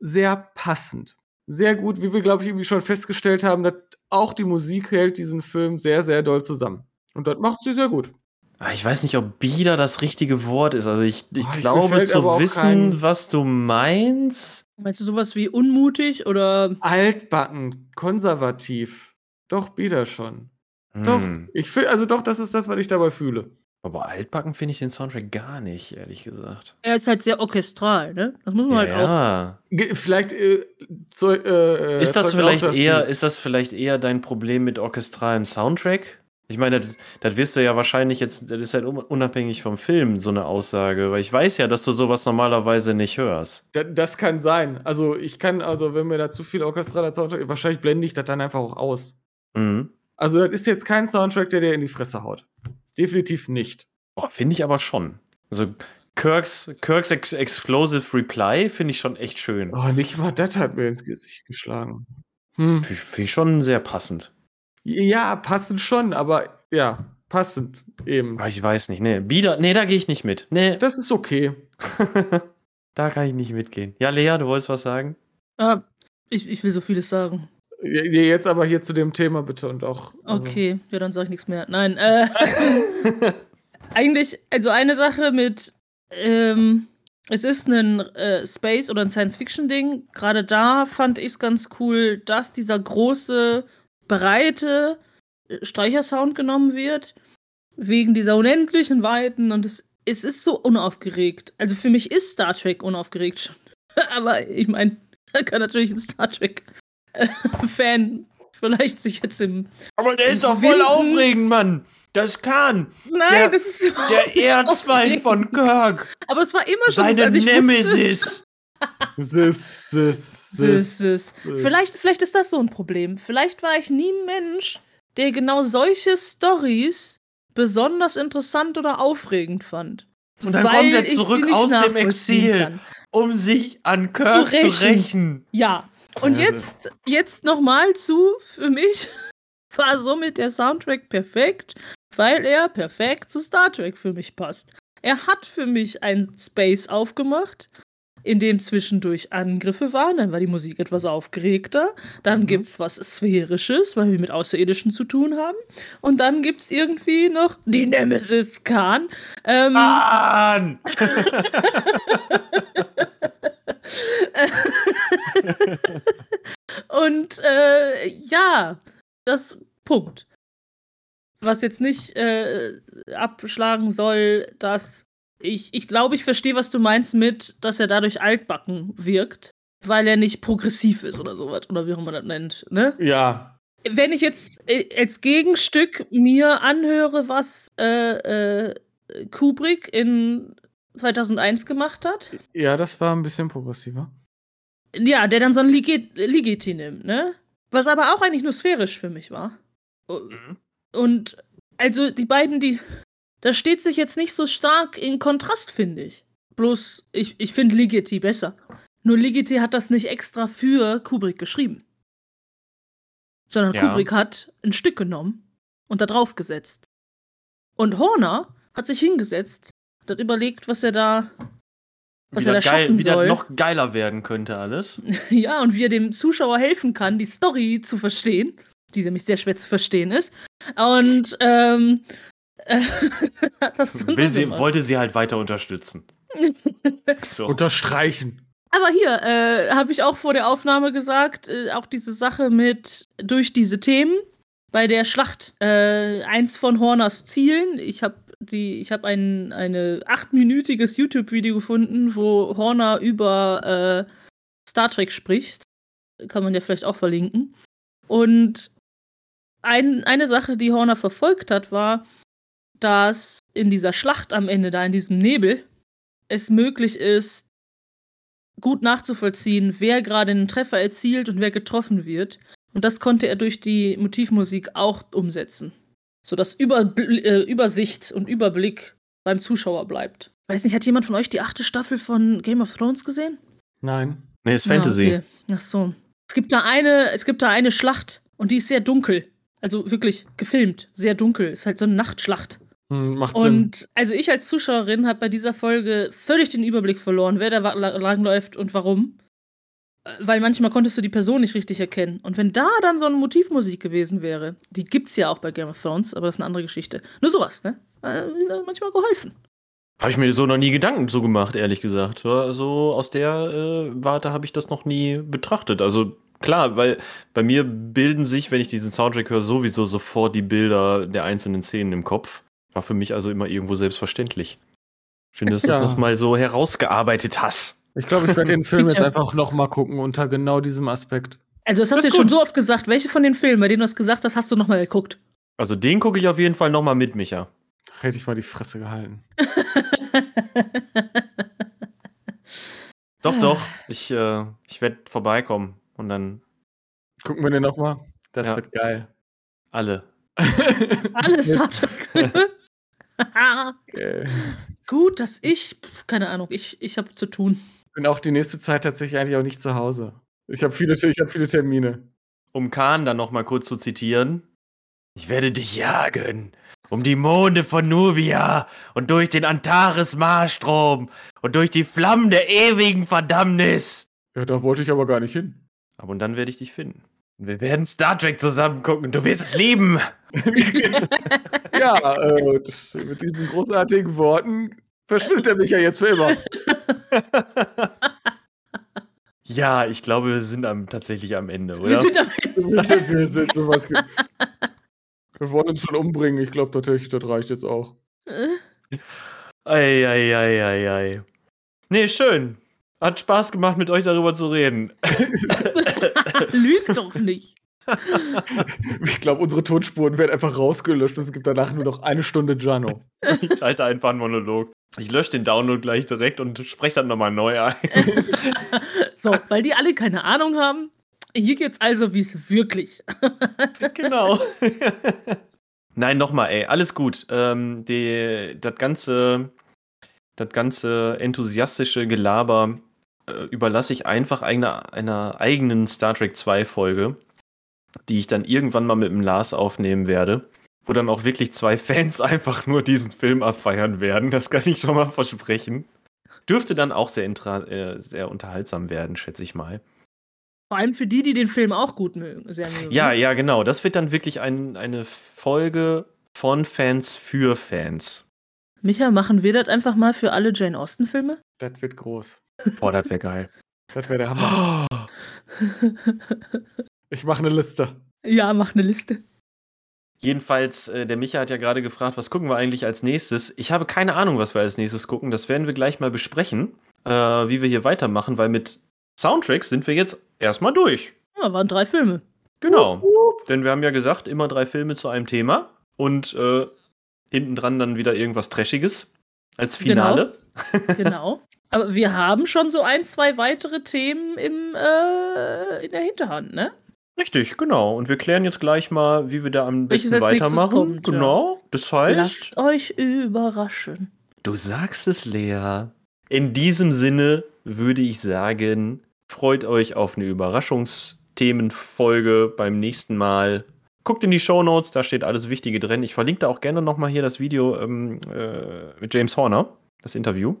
sehr passend. Sehr gut, wie wir, glaube ich, irgendwie schon festgestellt haben, dass auch die Musik hält diesen Film sehr, sehr doll zusammen. Und das macht sie sehr gut. Ah, Ich weiß nicht, ob bieder das richtige Wort ist. Also ich, ich Ah, ich- glaube zu wissen, kein- was du meinst. Meinst du sowas wie unmutig oder altbacken, konservativ. Doch, Bieder schon. Doch, Hm. ich fühl, also doch, das ist das, was ich dabei fühle. Aber altbacken finde ich den Soundtrack gar nicht, ehrlich gesagt. er ist halt sehr orchestral, ne? Das muss man Ja, halt auch. Vielleicht äh, zeu- äh, Ist das vielleicht auch, eher, ist das vielleicht eher dein Problem mit orchestralem Soundtrack? Ich meine, das, das wirst du ja wahrscheinlich jetzt, das ist halt un- unabhängig vom Film, so eine Aussage, weil ich weiß ja, dass du sowas normalerweise nicht hörst. Da- Das kann sein. Also ich kann, also wenn mir da zu viel orchestraler Soundtrack, wahrscheinlich blende ich das dann einfach auch aus. Mhm. Also das ist jetzt kein Soundtrack, der dir in die Fresse haut. Definitiv nicht. Boah, finde ich aber schon. Also Kirks, Kirks Ex Explosive Reply finde ich schon echt schön. Oh, nicht mal das hat mir ins Gesicht geschlagen. Hm. Finde ich schon sehr passend. Ja, passend schon, aber ja, passend eben. Aber ich weiß nicht, nee. Bieder, nee, da gehe ich nicht mit. Nee, Das ist okay. (laughs) da kann ich nicht mitgehen. Ja, Lea, du wolltest was sagen? Ah, ich, ich will so vieles sagen. Jetzt aber hier zu dem Thema bitte und auch. also- Okay, ja, dann sage ich nichts mehr. Nein, äh, (laughs) eigentlich, also eine Sache mit, ähm, es ist ein äh, Space- oder ein Science-Fiction-Ding. Gerade da fand ich es ganz cool, dass dieser große, breite äh, Streichersound genommen wird. Wegen dieser unendlichen Weiten und es, es ist so unaufgeregt. Also für mich ist Star Trek unaufgeregt schon. (laughs) Aber ich meine, da kann natürlich ein Star (laughs) Trek-Fan vielleicht sich jetzt im Aber der ist doch voll aufregend, Mann. Das kann. Nein, Der- das ist Der (laughs) Erzfeind von. Kirk. Aber es war immer schon Seine wusste- Nemesis. (laughs) Sis, sis, Sis, sis. Vielleicht, vielleicht ist das so ein Problem. Vielleicht war ich nie ein Mensch, der genau solche Stories besonders interessant oder aufregend fand. Und dann kommt er zurück aus dem Exil. kann. Um sich an Kirk zu rächen. rächen. Ja. Und jetzt, jetzt nochmal zu, für mich (laughs) war somit der Soundtrack perfekt, weil er perfekt zu Star Trek für mich passt. Er hat für mich ein Space aufgemacht, in dem zwischendurch Angriffe waren, dann war die Musik etwas aufgeregter, dann Mhm. gibt's was Sphärisches, weil wir mit Außerirdischen zu tun haben, und dann gibt's irgendwie noch die Nemesis Khan. Ähm, (laughs) Mann! (laughs) (laughs) Und äh, ja, das Punkt. Was jetzt nicht äh, abschlagen soll, dass ich, ich glaube, ich verstehe, was du meinst mit, dass er dadurch altbacken wirkt, weil er nicht progressiv ist oder sowas, oder wie auch immer man das nennt, ne? Ja. Wenn ich jetzt äh, als Gegenstück mir anhöre, was äh, äh, Kubrick in 2001 gemacht hat, Ja, das war ein bisschen progressiver. Ja, der dann so ein Ligeti, nimmt, ne? Was aber auch eigentlich nur sphärisch für mich war. Mhm. Und also die beiden, die. Das steht sich jetzt nicht so stark in Kontrast, finde ich. Bloß, ich, ich finde Ligeti besser. Nur Ligeti hat das nicht extra für Kubrick geschrieben. Sondern Ja. Kubrick hat ein Stück genommen und da drauf gesetzt. Und Horner hat sich hingesetzt und hat überlegt, was er da, was wie er da geil, schaffen wie das soll. noch geiler werden könnte alles. (laughs) Ja, und wie er dem Zuschauer helfen kann, die Story zu verstehen, die nämlich sehr schwer zu verstehen ist. Und ähm, (laughs) hat das Will so sie, wollte sie halt weiter unterstützen. (laughs) So. Unterstreichen. Aber hier äh, habe ich auch vor der Aufnahme gesagt, äh, auch diese Sache mit durch diese Themen bei der Schlacht. Äh, eins von Horners Zielen. Ich habe die, ich habe ein eine achtminütiges YouTube-Video gefunden, wo Horner über äh, Star Trek spricht. Kann man ja vielleicht auch verlinken. Und ein, eine Sache, die Horner verfolgt hat, war, dass in dieser Schlacht am Ende, da in diesem Nebel, es möglich ist, gut nachzuvollziehen, wer gerade einen Treffer erzielt und wer getroffen wird. Und das konnte er durch die Motivmusik auch umsetzen. Sodass Über äh, Übersicht und Überblick beim Zuschauer bleibt. Weiß nicht, hat jemand von euch die achte Staffel von Game of Thrones gesehen? Nein. Nee, ist Fantasy. Ja, okay. Ach so. Es gibt da eine, es gibt da eine Schlacht und die ist sehr dunkel. Also wirklich gefilmt, sehr dunkel. Ist halt so eine Nachtschlacht. Hm, macht Sinn. Und also ich als Zuschauerin habe bei dieser Folge völlig den Überblick verloren, wer da langläuft und warum. Weil manchmal konntest du die Person nicht richtig erkennen. Und wenn da dann so eine Motivmusik gewesen wäre, die gibt's ja auch bei Game of Thrones, aber das ist eine andere Geschichte. Nur sowas, ne? Äh, hat manchmal geholfen. Habe ich mir so noch nie Gedanken so gemacht, ehrlich gesagt. So so aus der äh, Warte habe ich das noch nie betrachtet. Also klar, weil bei mir bilden sich, wenn ich diesen Soundtrack höre, sowieso sofort die Bilder der einzelnen Szenen im Kopf. War für mich also immer irgendwo selbstverständlich. Schön, dass du das Ja. noch mal so herausgearbeitet hast. Ich glaube, ich werde den Film (laughs) jetzt einfach noch mal gucken unter genau diesem Aspekt. Also das hast du jetzt schon so oft gesagt. Welche von den Filmen, bei denen du das gesagt hast, hast du nochmal geguckt? Also den gucke ich auf jeden Fall noch mal mit, Micha. Hätte ich mal die Fresse gehalten. (laughs) Doch, doch. Ich, äh, ich werde vorbeikommen und dann Gucken wir den noch mal. Das Ja. wird geil. alle. (laughs) Alles Star Trek-Filme. Geil. Gut, dass ich, keine Ahnung, ich, ich habe zu tun. Bin auch die nächste Zeit tatsächlich eigentlich auch nicht zu Hause. Ich habe viele, ich hab viele Termine. Um Khan dann noch mal kurz zu zitieren. Ich werde dich jagen. Um die Monde von Nubia und durch den Antares-Marstrom und durch die Flammen der ewigen Verdammnis. Ja, da wollte ich aber gar nicht hin. Aber und dann werde ich dich finden. Wir werden Star Trek zusammen gucken. Du wirst es lieben. (laughs) (laughs) ja, äh, mit diesen großartigen Worten verschwindet er mich ja jetzt für immer. (laughs) Ja, ich glaube, wir sind am, tatsächlich am Ende, oder? Wir sind am (laughs) Wir sind, wir sind sowas. (laughs) Wir wollen uns schon umbringen. Ich glaube, das, das reicht jetzt auch. Eieieiei. Nee, schön. Hat Spaß gemacht, mit euch darüber zu reden. Lüg doch nicht. (laughs) Ich glaube, unsere Tonspuren werden einfach rausgelöscht. Es gibt danach nur noch eine Stunde Jano. Ich halte einfach einen Monolog. Ich lösche den Download gleich direkt und spreche dann nochmal neu ein. (laughs) So, weil die alle keine Ahnung haben. Hier geht's also, wie es wirklich. (laughs) genau. Nein, nochmal, ey, alles gut. Ähm, die, das ganze, das ganze enthusiastische Gelaber äh, überlasse ich einfach einer, einer eigenen Star Trek 2 Folge, die ich dann irgendwann mal mit dem Lars aufnehmen werde, wo dann auch wirklich zwei (laughs) Fans einfach nur diesen Film abfeiern werden. Das kann ich schon mal versprechen. Dürfte dann auch sehr, intra äh, sehr unterhaltsam werden, schätze ich mal. Vor allem für die, die den Film auch gut mögen. Sehr mögen. Ja, ja, genau. Das wird dann wirklich ein, eine Folge von Fans für Fans. Micha, machen wir das einfach mal für alle Jane Austen-Filme? Das wird groß. Boah, das wäre geil. Das wäre der Hammer. (gasps) (laughs) Ich mache eine Liste. ja, mach eine Liste. Jedenfalls, äh, der Micha hat ja gerade gefragt, was gucken wir eigentlich als nächstes? Ich habe keine Ahnung, was wir als nächstes gucken. Das werden wir gleich mal besprechen, äh, wie wir hier weitermachen, weil mit Soundtracks sind wir jetzt erstmal durch. Ja, waren drei Filme. Genau. Denn wir haben ja gesagt, immer drei Filme zu einem Thema und äh, hinten dran dann wieder irgendwas Trashiges als Finale. (laughs) Genau. Aber wir haben schon so ein, zwei weitere Themen im, äh, in der Hinterhand, ne? Richtig, genau. Und wir klären jetzt gleich mal, wie wir da am Welches besten als nächstes weitermachen. kommt, ja. genau. Das heißt, Lasst euch überraschen. du sagst es, Lea. In diesem Sinne würde ich sagen, freut euch auf eine Überraschungsthemenfolge beim nächsten Mal. Guckt in die Shownotes, da steht alles Wichtige drin. Ich verlinke da auch gerne nochmal hier das Video ähm, äh, mit James Horner, das Interview.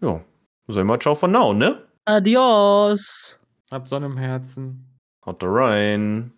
Ja, soll mal ciao von now, ne? Adios. Hab Sonne im Herzen. Haut da rein.